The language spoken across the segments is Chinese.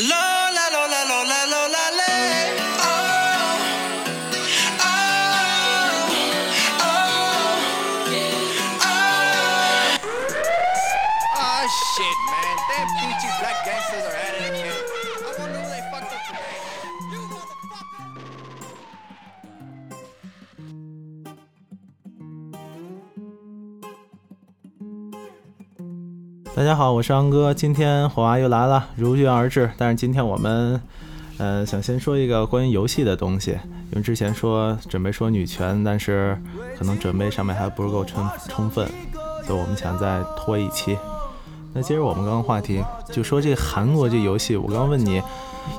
Love. 大家好，我是安哥，今天火娃又来了，如约而至。但是今天我们，呃，想先说一个关于游戏的东西，因为之前说准备说女权，但是可能准备上面还不是够充充分，所以我们想再拖一期。那接着我们刚刚话题，就说这韩国这游戏，我刚问你，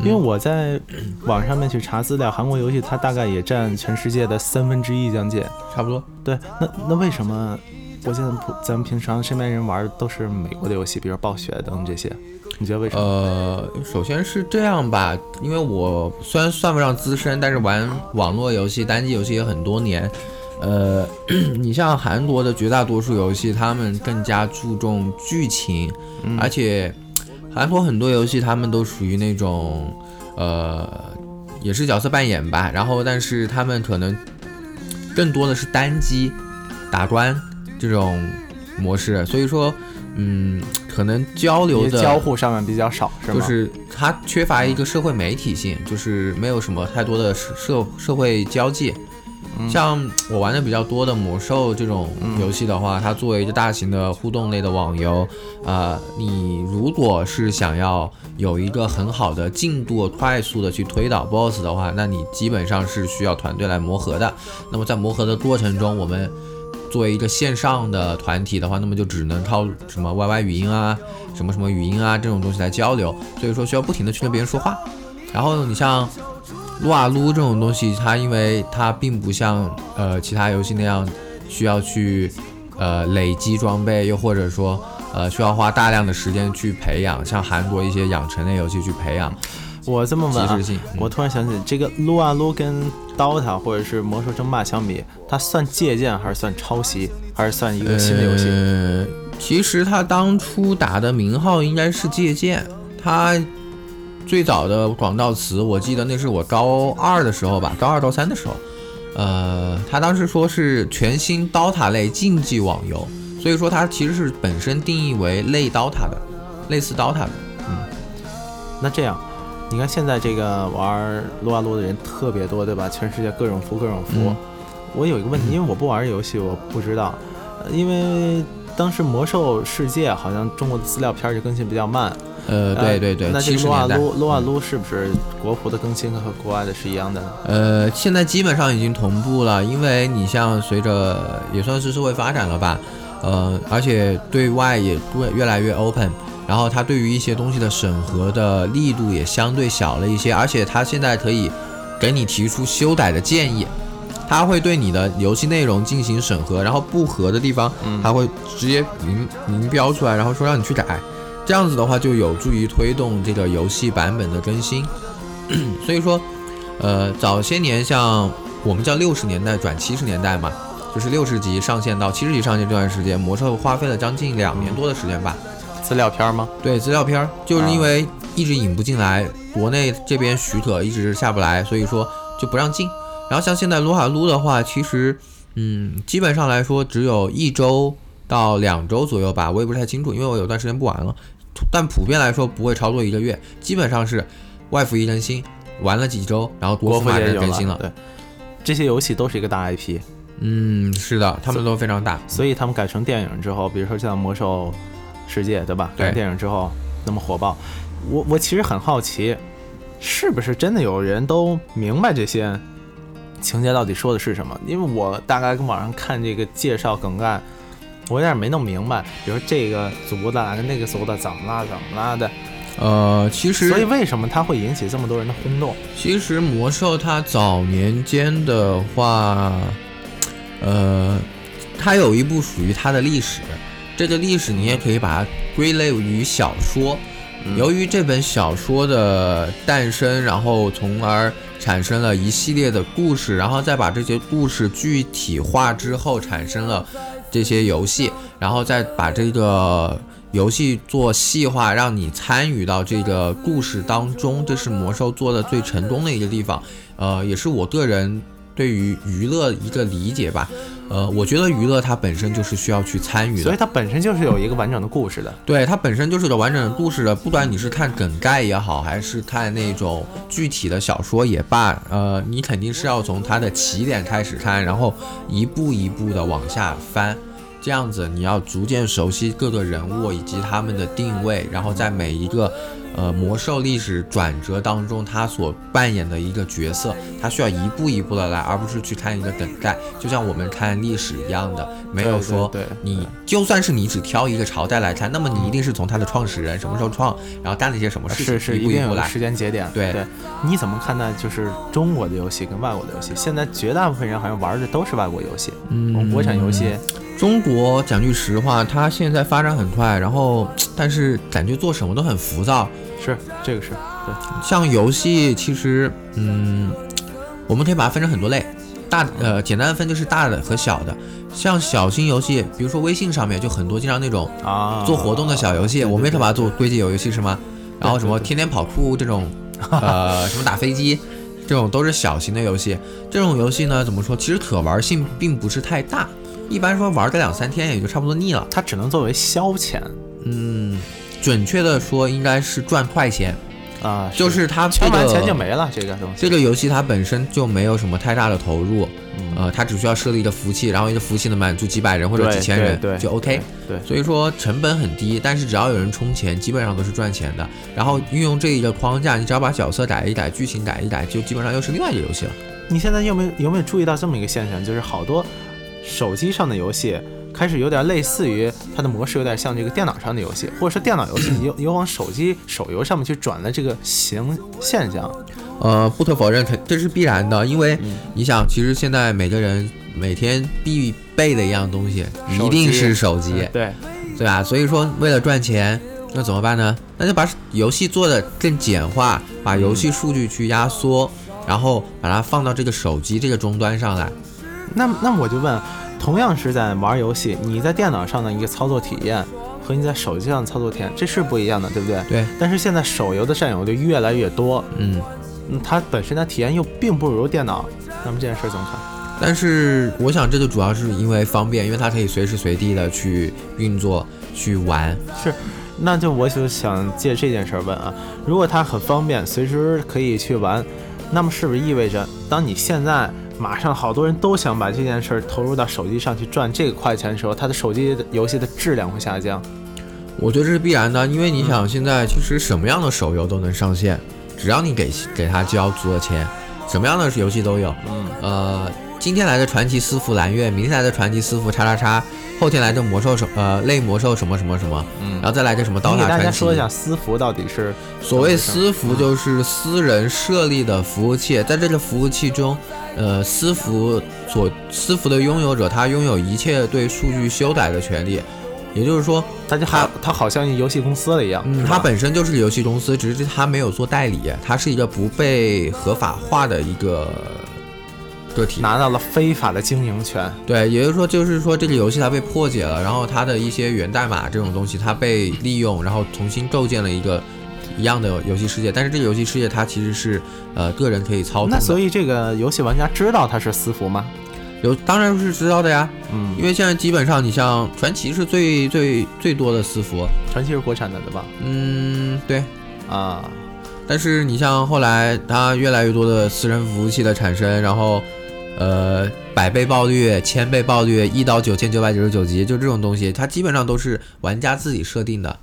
因为我在网上面去查资料，韩国游戏它大概也占全世界的三分之一将近，差不多。对，那那为什么？我现在普咱们平常身边人玩的都是美国的游戏，比如暴雪等这些，你觉得为什么？呃，首先是这样吧，因为我虽然算不上资深，但是玩网络游戏、单机游戏也很多年。呃，你像韩国的绝大多数游戏，他们更加注重剧情，而且韩国很多游戏他们都属于那种，呃，也是角色扮演吧，然后但是他们可能更多的是单机打关。这种模式，所以说，嗯，可能交流的交互上面比较少，是吗？就是它缺乏一个社会媒体性，就是没有什么太多的社社会交际。像我玩的比较多的魔兽这种游戏的话，它作为一个大型的互动类的网游，啊，你如果是想要有一个很好的进度，快速的去推倒 BOSS 的话，那你基本上是需要团队来磨合的。那么在磨合的过程中，我们作为一个线上的团体的话，那么就只能靠什么 YY 语音啊，什么什么语音啊这种东西来交流，所以说需要不停的去跟别人说话。然后你像撸啊撸这种东西，它因为它并不像呃其他游戏那样需要去呃累积装备，又或者说呃需要花大量的时间去培养，像韩国一些养成类游戏去培养。我这么问啊，我突然想起这个撸啊撸跟 DOTA 或者是魔兽争霸相比，它算借鉴还是算抄袭，还是算一个新的游戏？呃，其实它当初打的名号应该是借鉴。它最早的广告词，我记得那是我高二的时候吧，高二高三的时候。呃，他当时说是全新 DOTA 类竞技网游，所以说它其实是本身定义为类 DOTA 的，类似 DOTA 的。嗯，那这样。你看现在这个玩撸啊撸的人特别多，对吧？全世界各种服各种服。我有一个问题，因为我不玩游戏，我不知道。因为当时魔兽世界好像中国的资料片就更新比较慢。呃，对对对。那这个撸啊撸撸啊撸是不是国服的更新和国外的是一样的呢？呃，现在基本上已经同步了，因为你像随着也算是社会发展了吧，呃，而且对外也越越来越 open。然后它对于一些东西的审核的力度也相对小了一些，而且它现在可以给你提出修改的建议，它会对你的游戏内容进行审核，然后不合的地方，它会直接明明标出来，然后说让你去改，这样子的话就有助于推动这个游戏版本的更新。所以说，呃，早些年像我们叫六十年代转七十年代嘛，就是六十级上线到七十级上线这段时间，魔兽花费了将近两年多的时间吧。资料片吗？对，资料片就是因为一直引不进来，国内这边许可一直下不来，所以说就不让进。然后像现在撸啊撸的话，其实嗯，基本上来说只有一周到两周左右吧，我也不太清楚，因为我有段时间不玩了。但普遍来说不会超过一个月，基本上是外服一更新，玩了几周，然后国服马上更新了。对，这些游戏都是一个大 IP。嗯，是的，他们都非常大，所以他们改成电影之后，比如说像魔兽。世界对吧？看电影之后那么火爆，我我其实很好奇，是不是真的有人都明白这些情节到底说的是什么？因为我大概跟网上看这个介绍梗概，我有点没弄明白。比如这个族的跟那个族的怎么啦怎么啦的，呃，其实所以为什么它会引起这么多人的轰动？其实魔兽它早年间的话，呃，它有一部属于它的历史。这个历史你也可以把它归类于小说。由于这本小说的诞生，然后从而产生了一系列的故事，然后再把这些故事具体化之后，产生了这些游戏，然后再把这个游戏做细化，让你参与到这个故事当中，这是魔兽做的最成功的一个地方。呃，也是我个人对于娱乐一个理解吧。呃，我觉得娱乐它本身就是需要去参与的，所以它本身就是有一个完整的故事的。对，它本身就是个完整的故事的。不管你是看梗概也好，还是看那种具体的小说也罢，呃，你肯定是要从它的起点开始看，然后一步一步的往下翻。这样子，你要逐渐熟悉各个人物以及他们的定位，然后在每一个，呃，魔兽历史转折当中，他所扮演的一个角色，他需要一步一步的来，而不是去看一个等待，就像我们看历史一样的，没有说对你就算是你只挑一个朝代来看，那么你一定是从他的创始人什么时候创，然后干了一些什么事情，是是一步一步来。定有个时间节点。对对，你怎么看待就是中国的游戏跟外国的游戏？现在绝大部分人好像玩的都是外国游戏，我们国产游戏。中国讲句实话，它现在发展很快，然后但是感觉做什么都很浮躁。是这个是对，像游戏其实，嗯，我们可以把它分成很多类，大呃简单的分就是大的和小的。像小型游戏，比如说微信上面就很多经常那种啊做活动的小游戏，我们也可以把它做归结游戏是吗？然后什么天天跑酷这种，呃，什么打飞机，这种都是小型的游戏。这种游戏呢，怎么说？其实可玩性并不是太大，一般说玩个两三天也就差不多腻了。它只能作为消遣嗯，准确的说应该是赚快钱，啊，就是它这圈完个钱就没了，这个东西。这个游戏它本身就没有什么太大的投入，嗯呃，它只需要设立一个服务器，然后一个服务器能满足几百人或者几千人就 OK。对，所以说成本很低，但是只要有人充钱，基本上都是赚钱的。然后运用这一个框架，你只要把角色改一改，剧情改一改，就基本上又是另外一个游戏了。你现在有没有有没有注意到这么一个现象？就是好多手机上的游戏开始有点类似于它的模式，有点像这个电脑上的游戏，或者说电脑游戏有有往手机手游上面去转的这个形现象。呃，不可否认，肯这是必然的，因为嗯你想，其实现在每个人每天必备的一样东西，一定是手机，对，对吧？所以说，为了赚钱，那怎么办呢？那就把游戏做的更简化，把游戏数据去压缩，然后把它放到这个手机这个终端上来。那那我就问，同样是在玩游戏，你在电脑上的一个操作体验和你在手机上的操作体验，这是不一样的，对不对？对，但是现在手游的占有率越来越多，嗯。嗯，它本身的体验又并不如电脑，那么这件事儿怎么看？但是我想，这就主要是因为方便，因为它可以随时随地的去运作、去玩。是，那就我就想借这件事儿问啊，如果它很方便，随时可以去玩，那么是不是意味着，当你现在马上好多人都想把这件事儿投入到手机上去赚这个快钱的时候，他的手机的游戏的质量会下降？我觉得这是必然的，因为你想，现在其实什么样的手游都能上线，只要你给给他交足了钱，什么样的游戏都有。嗯，呃，今天来的传奇私服蓝月，明天来的传奇私服叉叉叉，后天来的魔兽什呃类魔兽什么什么什么，嗯然后再来个什么刀你给大家塔传奇。说一下私服到底是所谓私服就是私人设立的服务器，在这个服务器中，呃，私服所私服的拥有者他拥有一切对数据修改的权利，也就是说，他就还他好像游戏公司了一样，嗯，他本身就是游戏公司，只是他没有做代理，他是一个不被合法化的一个个体。拿到了非法的经营权。对，也就是说，就是说这个游戏它被破解了，然后它的一些源代码这种东西它被利用，然后重新构建了一个一样的游戏世界。但是这个游戏世界它其实是呃个人可以操纵的。那所以这个游戏玩家知道它是私服吗？有当然是知道的呀，嗯，因为现在基本上你像传奇是最最最多的私服，传奇是国产的对吧？嗯，对。啊，但是你像后来它越来越多的私人服务器的产生，然后，呃，百倍爆率、千倍爆率、一到九千九百九十九级，就这种东西，它基本上都是玩家自己设定的。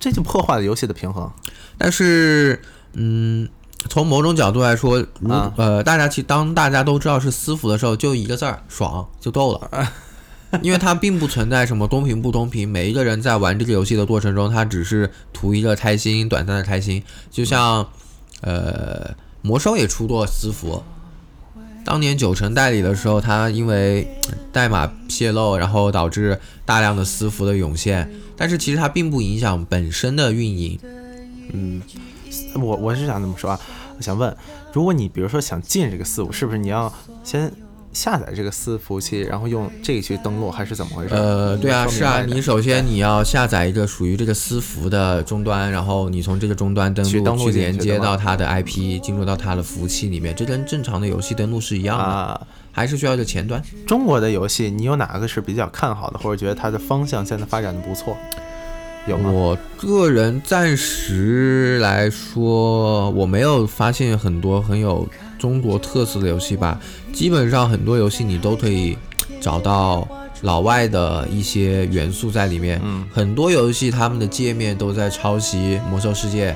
这就破坏了游戏的平衡。但是，嗯，从某种角度来说，如、啊呃，大家其当大家都知道是私服的时候，就一个字儿爽就够了。因为它并不存在什么公平不公平，每一个人在玩这个游戏的过程中，他只是图一个开心，短暂的开心。就像，呃，魔兽也出过私服，当年九成代理的时候，它因为代码泄露，然后导致大量的私服的涌现，但是其实它并不影响本身的运营。嗯，我我是想这么说啊，我想问，如果你比如说想进这个四五，是不是你要先下载这个私服务器，然后用这个去登录，还是怎么回事？呃，对啊，是啊，你首先你要下载一个属于这个私服的终端，然后你从这个终端登录去登录进连接到它的 IP，进入到它的服务器里面，这跟正常的游戏登录是一样的，啊，还是需要一个前端。中国的游戏，你有哪个是比较看好的，或者觉得它的方向现在发展的不错？有吗？我个人暂时来说，我没有发现很多很有中国特色的游戏吧。基本上很多游戏你都可以找到老外的一些元素在里面。嗯，很多游戏他们的界面都在抄袭《魔兽世界》，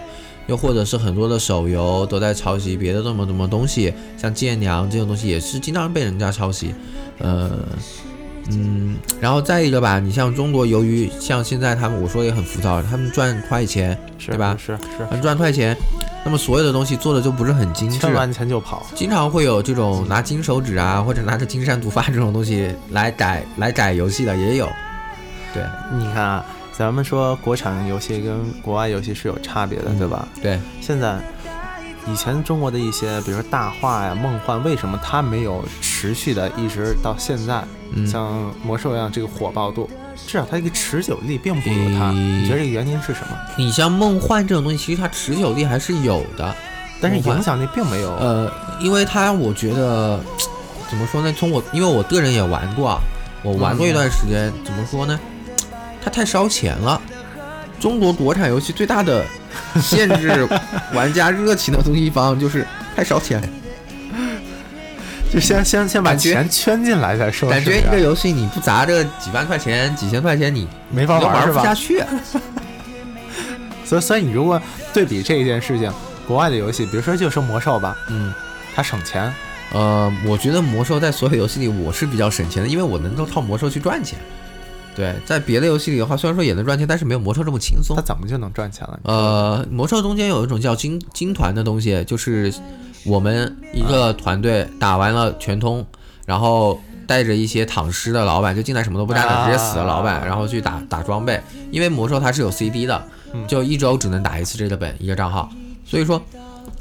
又或者是很多的手游都在抄袭别的什么什么东西，像剑娘这种东西也是经常被人家抄袭。呃，嗯，然后再一个吧，你像中国，由于像现在他们我说也很浮躁，他们赚快钱，是对吧是是，他们赚快钱，那么所有的东西做的就不是很精致赚，完钱就跑。经常会有这种拿金手指啊，或者拿着金山毒发这种东西来改来改游戏的也有。对你看啊，咱们说国产游戏跟国外游戏是有差别的，嗯对吧？对，现在以前中国的一些，比如说大话呀、梦幻，为什么它没有持续的一直到现在？嗯，像魔兽一样这个火爆度，至少它一个持久力并不如它。嗯你觉得这个原因是什么？你像梦幻这种东西，其实它持久力还是有的。但是影响力并没有。呃，因为它我觉得 怎么说呢？从我因为我个人也玩过啊，我玩过一段时间，怎么说呢？它太烧钱了。中国国产游戏最大的限制 玩家热情的地方就是太烧钱了。就先先先把钱圈进来再说，感觉一个游戏你不砸这几万块钱、几千块钱，你没法玩是吧？不下去。所以所以你如果对比这一件事情，国外的游戏，比如说就说魔兽吧，嗯，它省钱，呃，我觉得魔兽在所有游戏里我是比较省钱的，因为我能够靠魔兽去赚钱。对，在别的游戏里的话，虽然说也能赚钱，但是没有魔兽这么轻松它。怎么就能赚钱了？呃，魔兽中间有一种叫金金团的东西，就是我们一个团队打完了全通，然后带着一些躺尸的老板，就进来什么都不干的，直接死的老板，然后去打打装备。因为魔兽它是有 CD 的，就一周只能打一次这个本一个账号，所以说。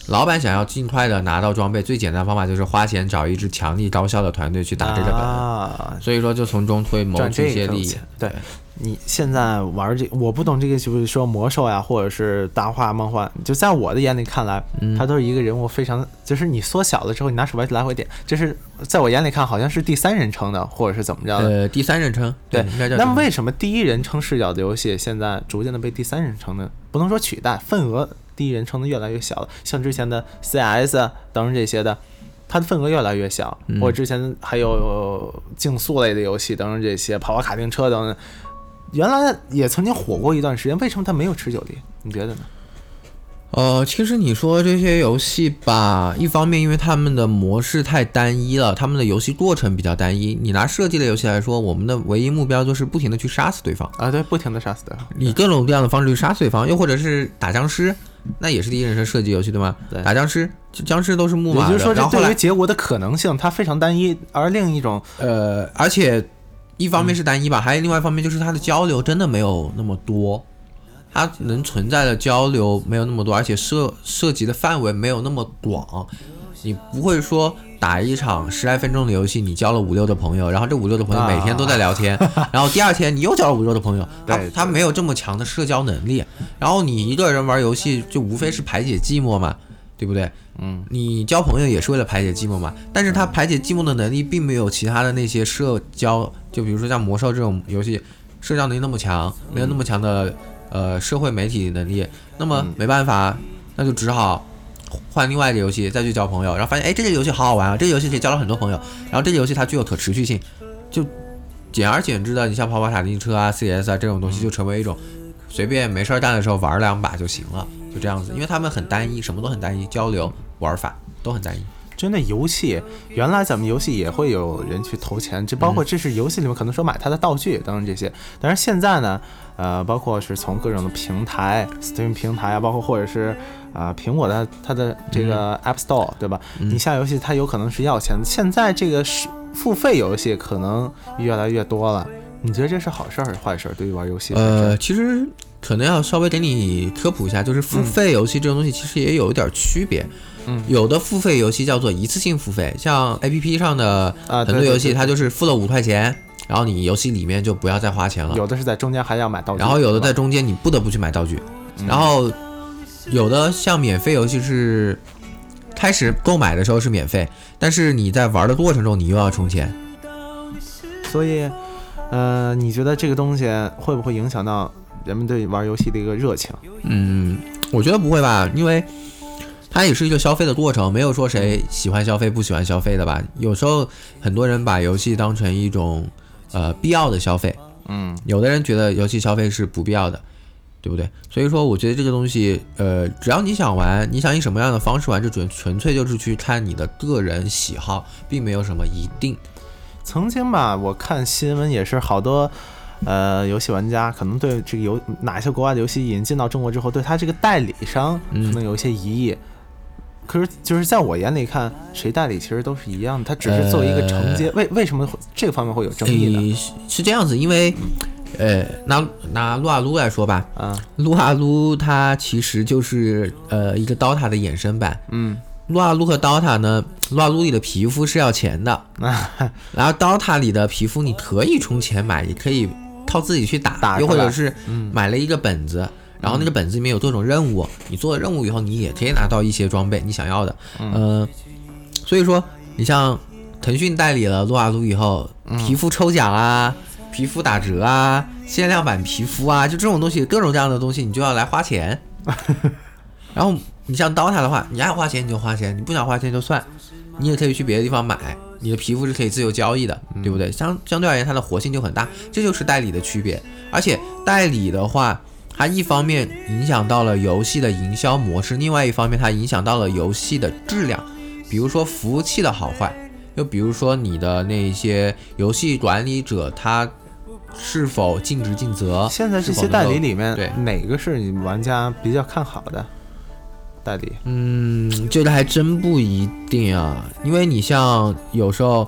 老板想要尽快的拿到装备，最简单的方法就是花钱找一支强力高效的团队去打这个本，啊，所以说就从中会谋取一些利益。。对你现在玩这，我不懂这个，就是说魔兽呀，或者是大话梦幻，就在我的眼里看来，嗯它都是一个人物非常，就是你缩小了之后，你拿鼠标来回点，这是在我眼里看好像是第三人称的，或者是怎么着的。呃，第三人称，对。那么为什么第一人称视角的游戏现在逐渐的被第三人称的不能说取代，份额第一人称的越来越小了？像之前的 CS 啊等等这些的，它的份额越来越小。嗯或者之前还有竞速类的游戏等等这些，跑跑卡丁车等等，原来也曾经火过一段时间，为什么它没有持久力？你觉得呢？呃，其实你说这些游戏吧，一方面因为他们的模式太单一了，他们的游戏过程比较单一。你拿射击类游戏来说，我们的唯一目标就是不停的去杀死对方，啊，对，不停的杀死对方。以各种各样的方式去杀死对方，又或者是打僵尸，那也是第一人称射击游戏对吗？对打僵尸，僵尸都是木马的，也就是说，这对于结果的可能性它非常单一，而另一种呃，而且一方面是单一吧，还有另外一方面就是他的交流真的没有那么多，他能存在的交流没有那么多，而且涉涉及的范围没有那么广。你不会说打一场十来分钟的游戏，你交了五六的朋友，然后这五六的朋友每天都在聊天，然后第二天你又交了五六的朋友，他对他没有这么强的社交能力。然后你一个人玩游戏，就无非是排解寂寞嘛，对不对？嗯，你交朋友也是为了排解寂寞嘛，但是他排解寂寞的能力并没有其他的那些社交，就比如说像魔兽这种游戏，社交能力那么强，没有那么强的呃社会媒体能力，那么没办法，那就只好换另外一个游戏再去交朋友，然后发现哎这个游戏好好玩啊，这个游戏可以交到很多朋友，然后这个游戏它具有可持续性，就简而简之的，你像跑跑卡丁车啊、CS 啊这种东西就成为一种随便没事儿干的时候玩两把就行了，就这样子，因为他们很单一，什么都很单一，交流玩法都很单一。真的游戏，原来咱们游戏也会有人去投钱，这包括这是游戏里面可能说买它的道具等等这些。但是现在呢，呃，包括是从各种的平台，Steam 平台啊，包括或者是啊、苹果的它的这个 App Store，对吧？你下游戏它有可能是要钱的。现在这个是付费游戏可能越来越多了，你觉得这是好事儿还是坏事儿？对于玩游戏呃，其实可能要稍微给你科普一下，就是付费游戏这种东西其实也有一点区别。嗯，有的付费游戏叫做一次性付费，像 A P P 上的啊，很多游戏，它就是付了五块钱，然后你游戏里面就不要再花钱了。有的是在中间还要买道具，然后有的在中间你不得不去买道具，嗯然后有的像免费游戏是开始购买的时候是免费，但是你在玩的过程中你又要充钱。所以，呃，你觉得这个东西会不会影响到人们对玩游戏的一个热情？嗯，我觉得不会吧，因为它也是一个消费的过程，没有说谁喜欢消费不喜欢消费的吧。有时候很多人把游戏当成一种呃必要的消费，嗯，有的人觉得游戏消费是不必要的，对不对？所以说，我觉得这个东西，呃，只要你想玩，你想以什么样的方式玩，这纯纯粹就是去看你的个人喜好，并没有什么一定。曾经吧，我看新闻也是好多。呃，游戏玩家可能对这个游哪些国外的游戏引进到中国之后，对他这个代理商可嗯能有一些疑义。可是，就是在我眼里看，谁代理其实都是一样的，他只是作为一个承接。为为什么会这个方面会有争议呢？诶，是是这样子，因为，呃，拿拿撸啊撸来说吧，啊，撸啊撸它其实就是呃一个 DOTA 的衍生版。嗯，撸啊撸和 DOTA 呢，撸啊撸里的皮肤是要钱的，然后 DOTA 里的皮肤你可以充钱买，也可以靠自己去打，打又或者是嗯。买了一个本子，然后那个本子里面有多种任务，你做了任务以后，你也可以拿到一些装备你想要的，嗯、所以说你像腾讯代理了撸啊撸以后，皮肤抽奖啊。皮肤打折啊，限量版皮肤啊，就这种东西，各种各样的东西，你就要来花钱。然后你像 DOTA 的话，你爱花钱你就花钱，你不想花钱就算，你也可以去别的地方买，你的皮肤是可以自由交易的，对不对？相相对而言，它的活性就很大，这就是代理的区别。而且代理的话，它一方面影响到了游戏的营销模式，另外一方面它影响到了游戏的质量，比如说服务器的好坏，又比如说你的那些游戏管理者他是否尽职尽责。现在这些代理里面对，哪个是你玩家比较看好的代理？嗯，这个还真不一定啊，因为你像有时候，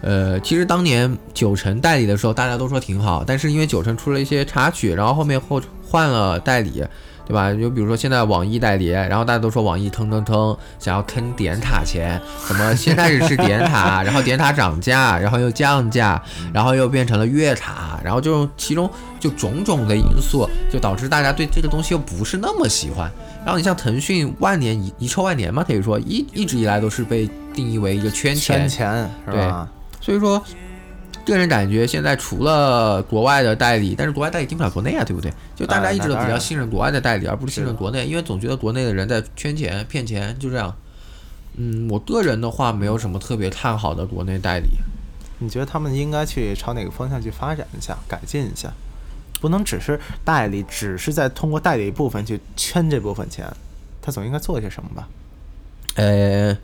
呃，其实当年九成代理的时候，大家都说挺好，但是因为九成出了一些插曲，然后后面后换了代理，对吧？就比如说现在网易代理，然后大家都说网易坑坑坑，想要坑点塔钱，什么先开始是点塔，然后点塔涨价，然后又降价，然后又变成了月塔，然后就其中就种种的因素，就导致大家对这个东西又不是那么喜欢。然后你像腾讯万年遗遗臭万年嘛，可以说一一直以来都是被定义为一个圈钱圈钱是吧？所以说，个人感觉现在除了国外的代理，但是国外代理进不了国内啊，对不对？就大家一直都比较信任国外的代理，而不是信任国内，因为总觉得国内的人在圈钱、骗钱，就这样。嗯，我个人的话，没有什么特别看好的国内代理。你觉得他们应该去朝哪个方向去发展一下、改进一下？不能只是代理，只是在通过代理部分去圈这部分钱，他总应该做些什么吧？呃，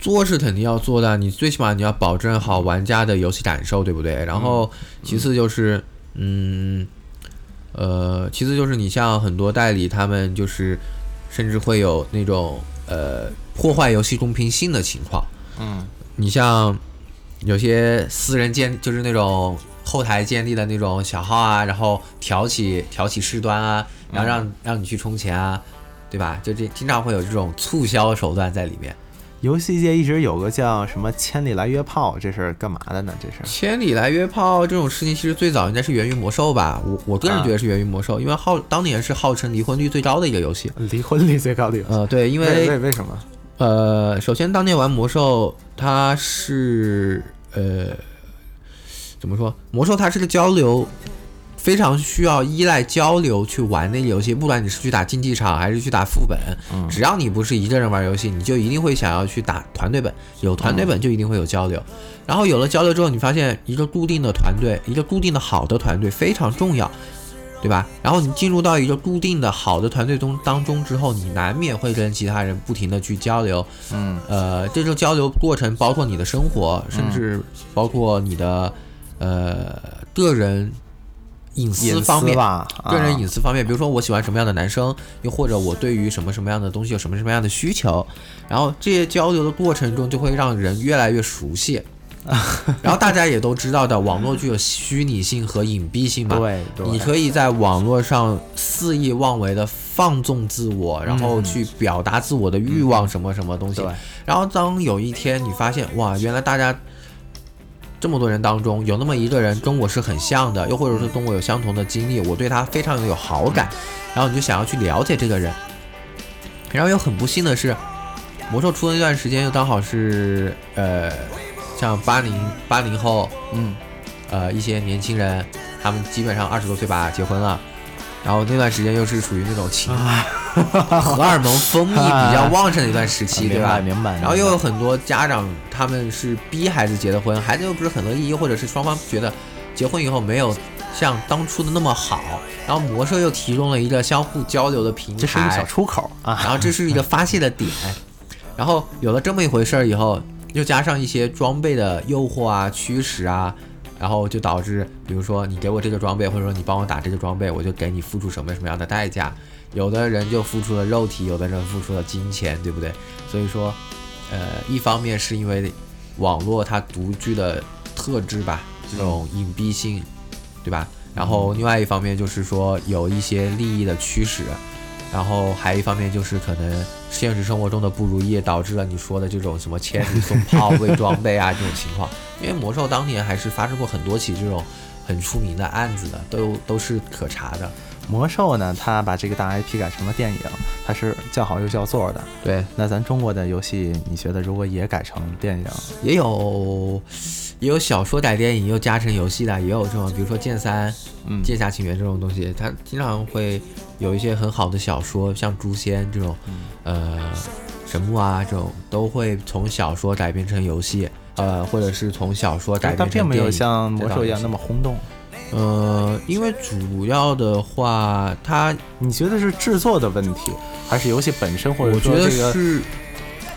做是肯定要做的，你最起码你要保证好玩家的游戏感受，对不对？然后其次就是，嗯，呃，其次就是你像很多代理，他们就是甚至会有那种呃破坏游戏公平性的情况。嗯，你像有些私人建，就是那种后台建立的那种小号啊，然后挑起挑起事端啊，然后让、让你去充钱啊，对吧？就这经常会有这种促销手段在里面。游戏界一直有个叫什么“千里来约炮”，这是干嘛的呢？这是千里来约炮这种事情，其实最早应该是源于魔兽吧。我我个人啊觉得是源于魔兽，因为号当年是号称离婚率最高的一个游戏。离婚率最高的游戏。呃，对，因为为为为什么？呃，首先当年玩魔兽，它是呃怎么说？魔兽它是个交流，非常需要依赖交流去玩那个游戏。不管你是去打竞技场还是去打副本，嗯只要你不是一个人玩游戏，你就一定会想要去打团队本。有团队本就一定会有交流，然后有了交流之后，你发现一个固定的团队，一个固定的好的团队非常重要。对吧？然后你进入到一个固定的好的团队中当中之后，你难免会跟其他人不停的去交流，嗯呃，这种交流过程包括你的生活，甚至包括你的呃个人隐私方面。个人啊隐私方面，比如说我喜欢什么样的男生，又或者我对于什么什么样的东西有什么什么样的需求，然后这些交流的过程中就会让人越来越熟悉，然后大家也都知道的，网络具有虚拟性和隐蔽性嘛。对对，你可以在网络上肆意妄为的放纵自我，然后去表达自我的欲望，什么什么东西。对，然后当有一天你发现，哇，原来大家这么多人当中有那么一个人跟我是很像的，又或者说跟我有相同的经历，我对他非常有好感，然后你就想要去了解这个人。然后又很不幸的是，魔兽出的那段时间又刚好是呃，像八零八零后，嗯，呃，一些年轻人，他们基本上二十多岁吧结婚了，然后那段时间又是属于那种情 荷尔蒙分泌 比较旺盛的一段时期，对吧？明白。然后又有很多家长他们是逼孩子结的婚，孩子又不是很乐意，或者是双方觉得结婚以后没有像当初的那么好，然后魔兽又提供了一个相互交流的平台，这是一个小出口啊，然后这是一个发泄的点，然后有了这么一回事儿以后，又加上一些装备的诱惑啊、驱使啊，然后就导致，比如说你给我这个装备，或者说你帮我打这个装备，我就给你付出什么什么样的代价。有的人就付出了肉体，有的人付出了金钱，对不对？所以说，呃，一方面是因为网络它独具的特质吧，这种隐蔽性，对吧？然后另外一方面就是说有一些利益的驱使，然后还一方面就是可能现实生活中的不如意导致了你说的这种什么千里送炮、伪装备啊这种情况。因为魔兽当年还是发生过很多起这种很出名的案子的，都都是可查的。魔兽呢，它把这个大 IP 改成了电影，它是叫好又叫座的。对，那咱中国的游戏，你觉得如果也改成电影，也有也有小说改电影又加成游戏的，也有这种，比如说剑三、嗯，剑侠情缘这种东西，它经常会有一些很好的小说，像诛仙这种，呃，神木啊这种，都会从小说改编成游戏，呃，或者是从小说改编成但并没有像魔兽一样那么轰动。呃，因为主要的话，它你觉得是制作的问题，还是游戏本身，或者我觉得说这个是，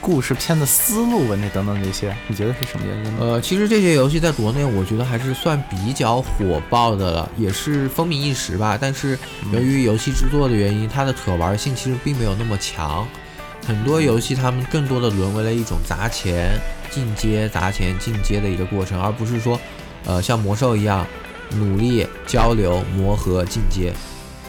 故事片的思路问题等等这些？你觉得是什么原因呢？呃，其实这些游戏在国内，我觉得还是算比较火爆的了，也是风靡一时吧。但是由于游戏制作的原因，它的可玩性其实并没有那么强。很多游戏他们更多的沦为了一种砸钱进阶、砸钱进阶的一个过程，而不是说，呃，像魔兽一样努力交流、磨合、进阶。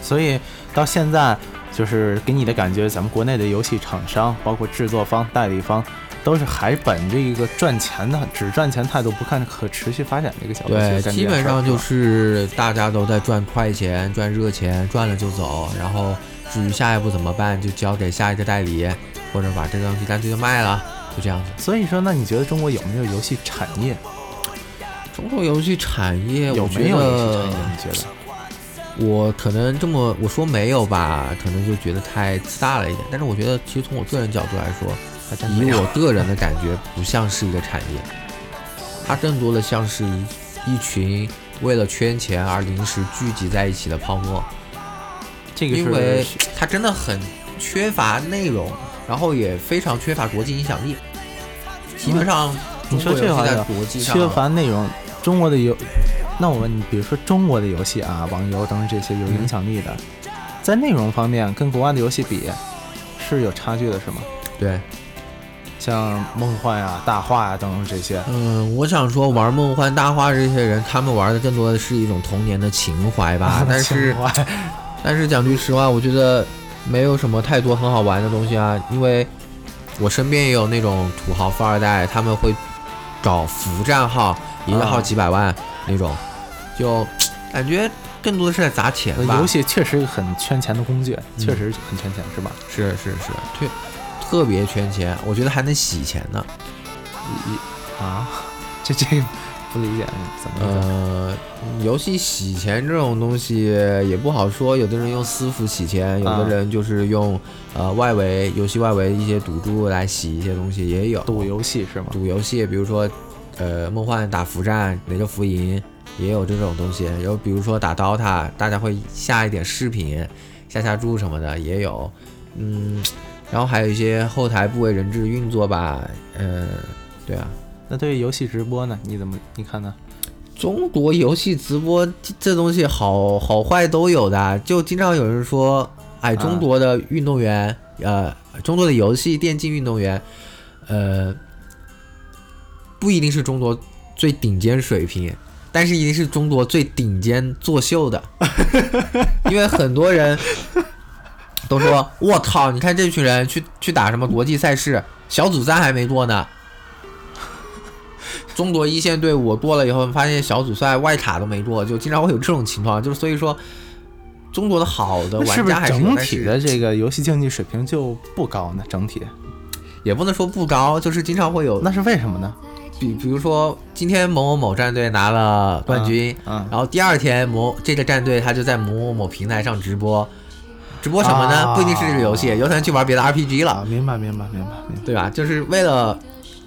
所以到现在，就是给你的感觉，咱们国内的游戏厂商，包括制作方、代理方，都是还本着一个赚钱的、只赚钱态度，不看可持续发展的一个角度对，基本上就是大家都在赚快钱、赚热钱，赚了就走，然后至于下一步怎么办，就交给下一个代理，或者把这个东西干脆就卖了，就这样子。所以说，那你觉得中国有没有游戏产业？中国游戏产业，有没有游戏产业？你觉得？我可能这么我说没有吧，可能就觉得太自大了一点。但是我觉得，其实从我个人角度来说，以我个人的感觉，不像是一个产业，它更多的像是一一群为了圈钱而临时聚集在一起的泡沫。这个因为它真的很缺乏内容，然后也非常缺乏国际影响力。基本上，你说这话的国际上缺乏内容，中国的游，那我问你，比如说中国的游戏啊，网游等等这些有影响力的，在内容方面跟国外的游戏比是有差距的，是吗？对，像梦幻啊、大话啊等等这些，嗯，我想说，玩梦幻大话这些人，他们玩的更多的是一种童年的情怀吧。但是但是讲句实话，我觉得没有什么太多很好玩的东西啊。因为我身边也有那种土豪富二代，他们会搞服账号，一个号啊几百万那种，就感觉更多的是在砸钱吧。呃游戏确实很圈钱的工具，嗯确实很圈钱，是吧？是是是，特特别圈钱，我觉得还能洗钱呢。一一啊，这这不理解怎么？呃，游戏洗钱这种东西也不好说，有的人用私服洗钱，有的啊人就是用呃外围游戏外围一些赌注来洗一些东西，也有赌游戏是吗？赌游戏，比如说呃梦幻打服战哪个服赢，也有这种东西。有比如说打 DOTA，大家会下一点视频，下下注什么的也有，嗯，然后还有一些后台不为人知的运作吧，呃，对啊。那对于游戏直播呢？你怎么你看呢？中国游戏直播这这东西好好坏都有的，就经常有人说，哎，中国的运动员，呃，中国的游戏电竞运动员，呃，不一定是中国最顶尖水平，但是一定是中国最顶尖作秀的，因为很多人都说：“我靠，你看这群人去去打什么国际赛事，小组赛还没过呢。”中国一线队伍过了以后，发现小组赛外卡都没过，就经常会有这种情况。就是所以说，中国的好的玩家还是有整体的这个游戏竞技水平就不高呢？整体也不能说不高，就是经常会有。那是为什么呢？比比如说，今天某某某战队拿了冠军，嗯，然后第二天某这个战队他就在某某某平台上直播，直播什么呢？啊不一定是这个游戏，有可能去玩别的 RPG 了，啊，明白明白明白明白。对吧？就是为了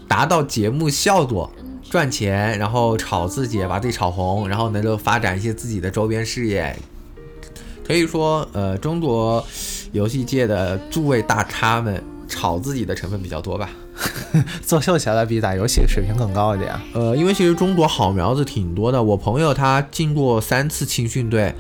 达到节目效果。赚钱，然后炒自己，把自己炒红，然后能够发展一些自己的周边事业。可以说，呃，中国游戏界的诸位大咖们炒自己的成分比较多吧。作秀起来比打游戏水平更高一点。呃，因为其实中国好苗子挺多的，我朋友他进过三次青训队，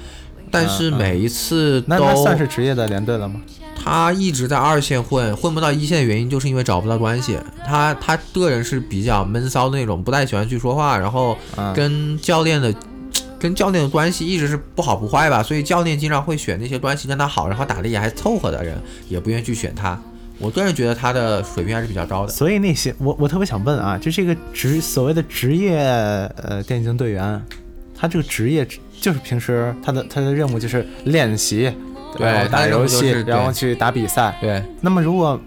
但是每一次都、那那算是职业的连队了吗？他一直在二线混，混不到一线的原因就是因为找不到关系。他他个人是比较闷骚的那种，不太喜欢去说话，然后嗯跟教练的、跟教练的关系一直是不好不坏吧，所以教练经常会选那些关系跟他好，然后打的也还凑合的人，也不愿意去选他。我个人觉得他的水平还是比较高的。所以那些我我特别想问啊，就这个职所谓的职业呃电竞队员，他这个职业就是平时他的他的任务就是练习，对打游戏就是，然后去打比赛。对，那么如果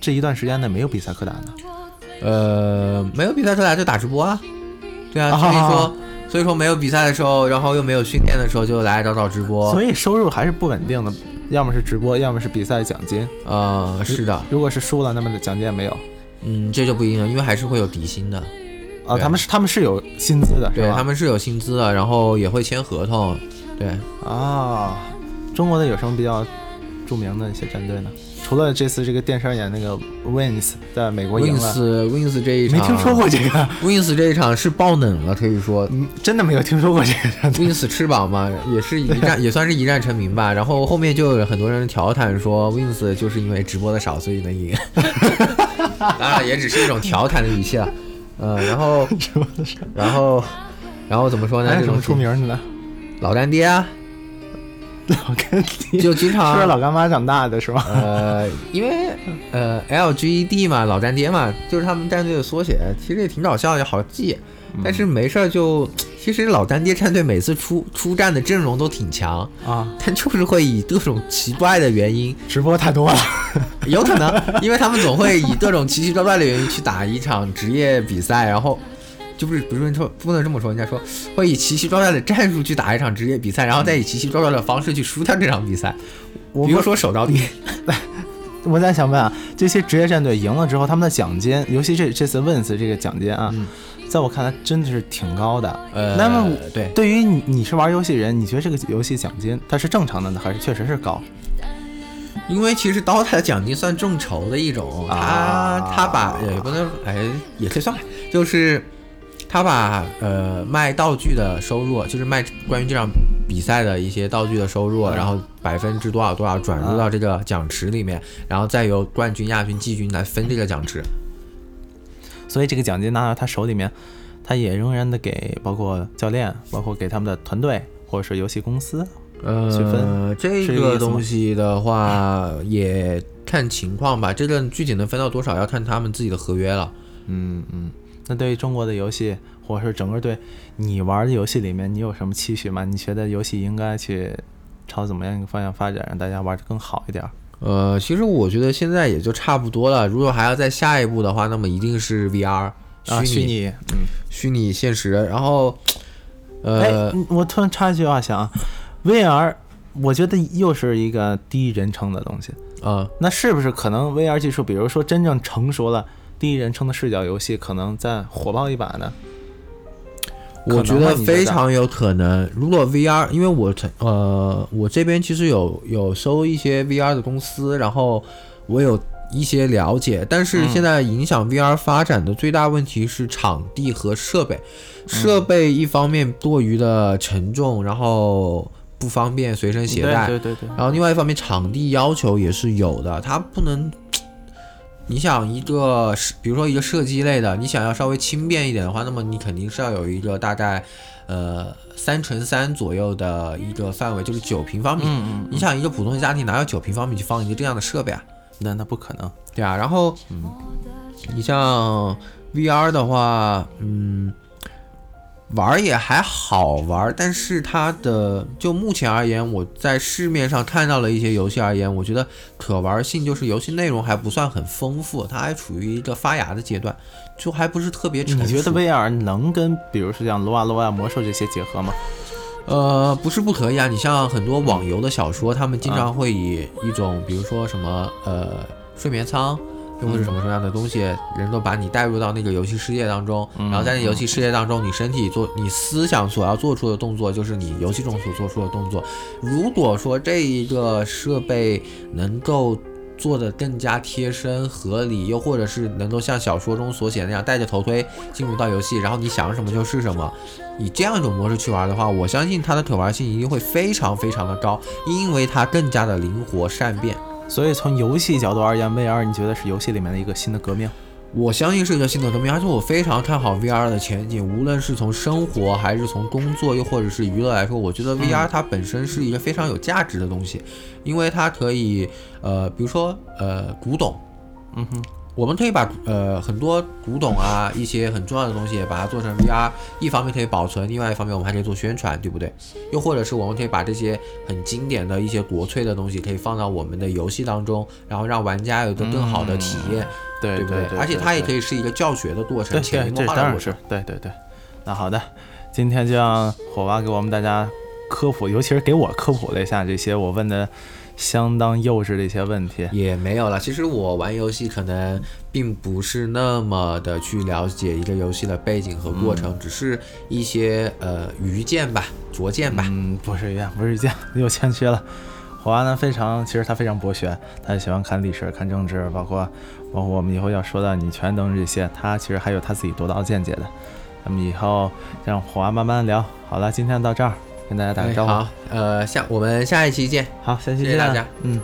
这一段时间内没有比赛可打呢？呃，没有比赛可打就打直播啊，对啊，啊所以说，所以说没有比赛的时候，然后又没有训练的时候，就来找找直播。所以收入还是不稳定的，要么是直播，要么是比赛奖金。呃，是的，如果是输了，那么奖金也没有。嗯，这就不一定了，因为还是会有底薪的，啊，他们是他们是有薪资的，对他们是有薪资的，然后也会签合同，对，啊，中国的有什么比较著名的一些战队呢？除了这次这个电视上演那个 Wins 在美国赢了，Wins Wins 这一场没听说过这个，Wins 这一场是爆冷了，可以说嗯，真的没有听说过这个。Wins 翅膀嘛，也是一战，也算是一战成名吧。然后后面就有很多人调侃说，Wins 就是因为直播的少，所以能赢。当然也只是一种调侃的语气了。嗯，然后，然后，然后怎么说呢？还有什么这种出名的呢？老干爹啊，老干爹，就经常是常老干妈长大的是吧？呃，因为呃 LGD 嘛，老干爹嘛，就是他们战队的缩写，其实也挺搞笑，也好记。但是没事儿就，其实老干爹战队每次出出战的阵容都挺强，啊，但就是会以各种奇怪的原因，直播太多了。有可能，因为他们总会以各种奇奇怪怪的原因去打一场职业比赛，然后就不是比如说不能这么说，人家说 会以奇奇怪怪的战术去打一场职业比赛，然后再以奇奇怪怪的方式去输掉这场比赛。我比如说手招敌，我在想问啊，这些职业战队赢了之后，他们的奖金，尤其这这次 Wins 这个奖金啊，嗯在我看来真的是挺高的。呃，那么对，对于你你是玩游戏人，你觉得这个游戏奖金它是正常的呢，还是确实是高？因为其实 DOTA 的奖金算众筹的一种，啊他他把也不能哎也可以算，就是他把呃卖道具的收入，就是卖关于这场比赛的一些道具的收入，嗯然后百分之多少多少转入到这个奖池里面，然后再由冠军、亚军、季军来分这个奖池。所以这个奖金拿到他手里面，他也仍然的给包括教练，包括给他们的团队或者是游戏公司。呃，区分这个东西的话也看情况吧，这个具体能分到多少要看他们自己的合约了。嗯嗯。那对于中国的游戏，或者是整个对你玩的游戏里面，你有什么期许吗？你觉得游戏应该去朝怎么样一个方向发展，让大家玩的更好一点？呃，其实我觉得现在也就差不多了。如果还要再下一步的话，那么一定是 VR 啊，虚拟虚拟，嗯。虚拟现实。然后，呃哎，，我突然插一句话想啊，VR，我觉得又是一个第一人称的东西。啊、那是不是可能 VR 技术，比如说真正成熟了，第一人称的视角游戏可能再火爆一把呢？我觉得非常有可能。如果 VR，因为我曾呃，我这边其实有有收一些 VR 的公司，然后我有一些了解，但是嗯现在影响 VR 发展的最大问题是场地和设备。设备一方面多余的沉重，然后不方便随身携带，对对对对，然后另外一方面，场地要求也是有的，它不能，你想一个是，比如说一个射击类的，你想要稍微轻便一点的话，那么你肯定是要有一个大概，呃，三乘三左右的一个范围，就是九平方米。嗯嗯，你想一个普通的家庭哪有九平方米去放一个这样的设备啊？那那不可能。对啊，然后，嗯，你像 VR 的话，嗯。玩也还好玩，但是它的就目前而言，我在市面上看到了一些游戏而言，我觉得可玩性就是游戏内容还不算很丰富，它还处于一个发芽的阶段，就还不是特别成熟。你觉得 VR 能跟比如说像撸啊撸啊魔兽这些结合吗？呃，不是不可以啊，你像很多网游的小说，他们经常会以一种比如说什么呃睡眠舱。又或者什么什么样的东西，人都把你带入到那个游戏世界当中，然后在那游戏世界当中，你身体做你思想所要做出的动作，就是你游戏中所做出的动作。如果说这一个设备能够做的更加贴身合理，又或者是能够像小说中所写那样带着头盔进入到游戏，然后你想什么就是什么，以这样一种模式去玩的话，我相信它的可玩性一定会非常非常的高，因为它更加的灵活善变。所以从游戏角度而言，VR 你觉得是游戏里面的一个新的革命？我相信是一个新的革命，而且我非常看好 VR 的前景。无论是从生活，还是从工作，又或者是娱乐来说，我觉得 VR 它本身是一个非常有价值的东西，因为它可以，呃，比如说，呃，古董，嗯哼。我们可以把呃很多古董啊 一些很重要的东西把它做成 VR，一方面可以保存，另外一方面我们还可以做宣传，对不对？又或者是我们可以把这些很经典的一些国粹的东西可以放到我们的游戏当中，然后让玩家有一个更好的体验，对对不对？而且它也可以是一个教学的过程，潜移默化的过程。对对对。那好的，今天就让火娃给我们大家科普，尤其是给我科普了一下这些我问的。相当幼稚的一些问题也没有了。其实我玩游戏可能并不是那么的去了解一个游戏的背景和过程，只是一些呃愚见吧、拙见吧。嗯，不是愚见，不是愚见，又谦虚了。华呢非常，其实他非常博学，他喜欢看历史、看政治，包括包括我们以后要说到女权等这些，他其实还有他自己独到见解的。咱们以后让华慢慢聊。好了，今天到这儿。跟大家打个招呼。好，呃，下我们下一期见。好，下期见，谢谢大家。嗯。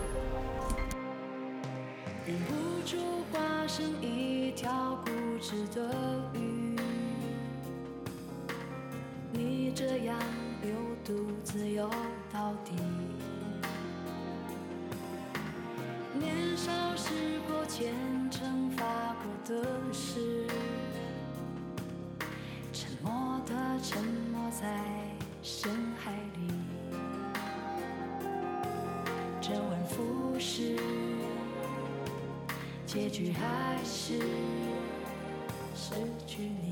深海里周而复始结局还是失去你。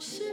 失